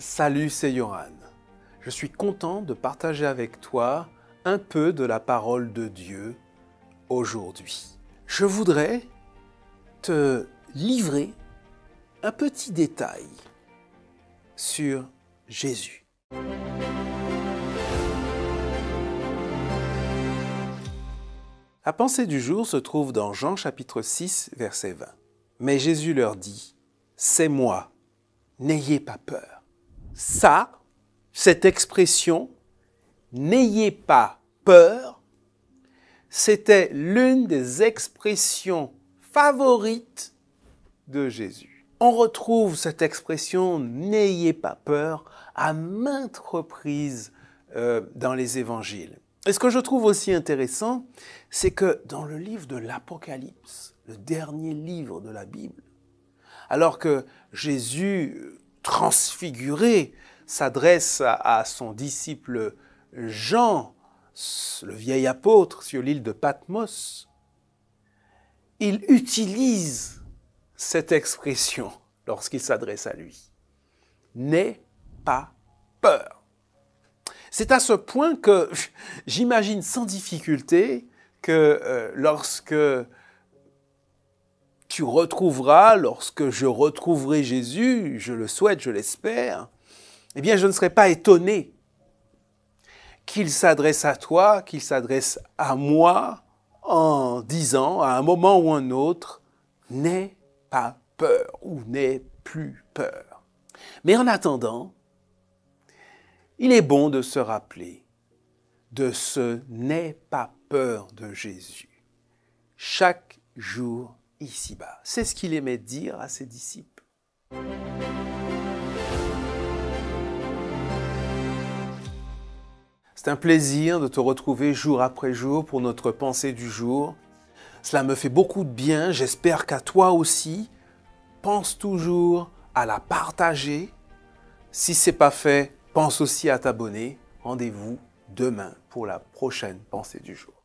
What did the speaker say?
Salut, c'est Yoran. Je suis content de partager avec toi un peu de la parole de Dieu aujourd'hui. Je voudrais te livrer un petit détail sur Jésus. La pensée du jour se trouve dans Jean chapitre 6 verset 20. Mais Jésus leur dit, C'est moi, n'ayez pas peur. Ça, cette expression, n'ayez pas peur, c'était l'une des expressions favorites de Jésus. On retrouve cette expression n'ayez pas peur à maintes reprises euh, dans les évangiles. Et ce que je trouve aussi intéressant, c'est que dans le livre de l'Apocalypse, le dernier livre de la Bible, alors que Jésus transfiguré s'adresse à, son disciple Jean, le vieil apôtre sur l'île de Patmos, il utilise cette expression lorsqu'il s'adresse à lui. N'aie pas peur. C'est à ce point que j'imagine sans difficulté que euh, lorsque tu retrouveras, lorsque je retrouverai Jésus, je le souhaite, je l'espère, eh bien je ne serai pas étonné qu'il s'adresse à toi, qu'il s'adresse à moi en disant à un moment ou un autre, n'aie pas peur ou n'aie plus peur. Mais en attendant, il est bon de se rappeler de ce n'aie pas peur de Jésus chaque jour ici-bas. C'est ce qu'il aimait dire à ses disciples. C'est un plaisir de te retrouver jour après jour pour notre pensée du jour. Cela me fait beaucoup de bien, j'espère qu'à toi aussi. Pense toujours à la partager. Si ce n'est pas fait, pense aussi à t'abonner. Rendez-vous demain pour la prochaine pensée du jour.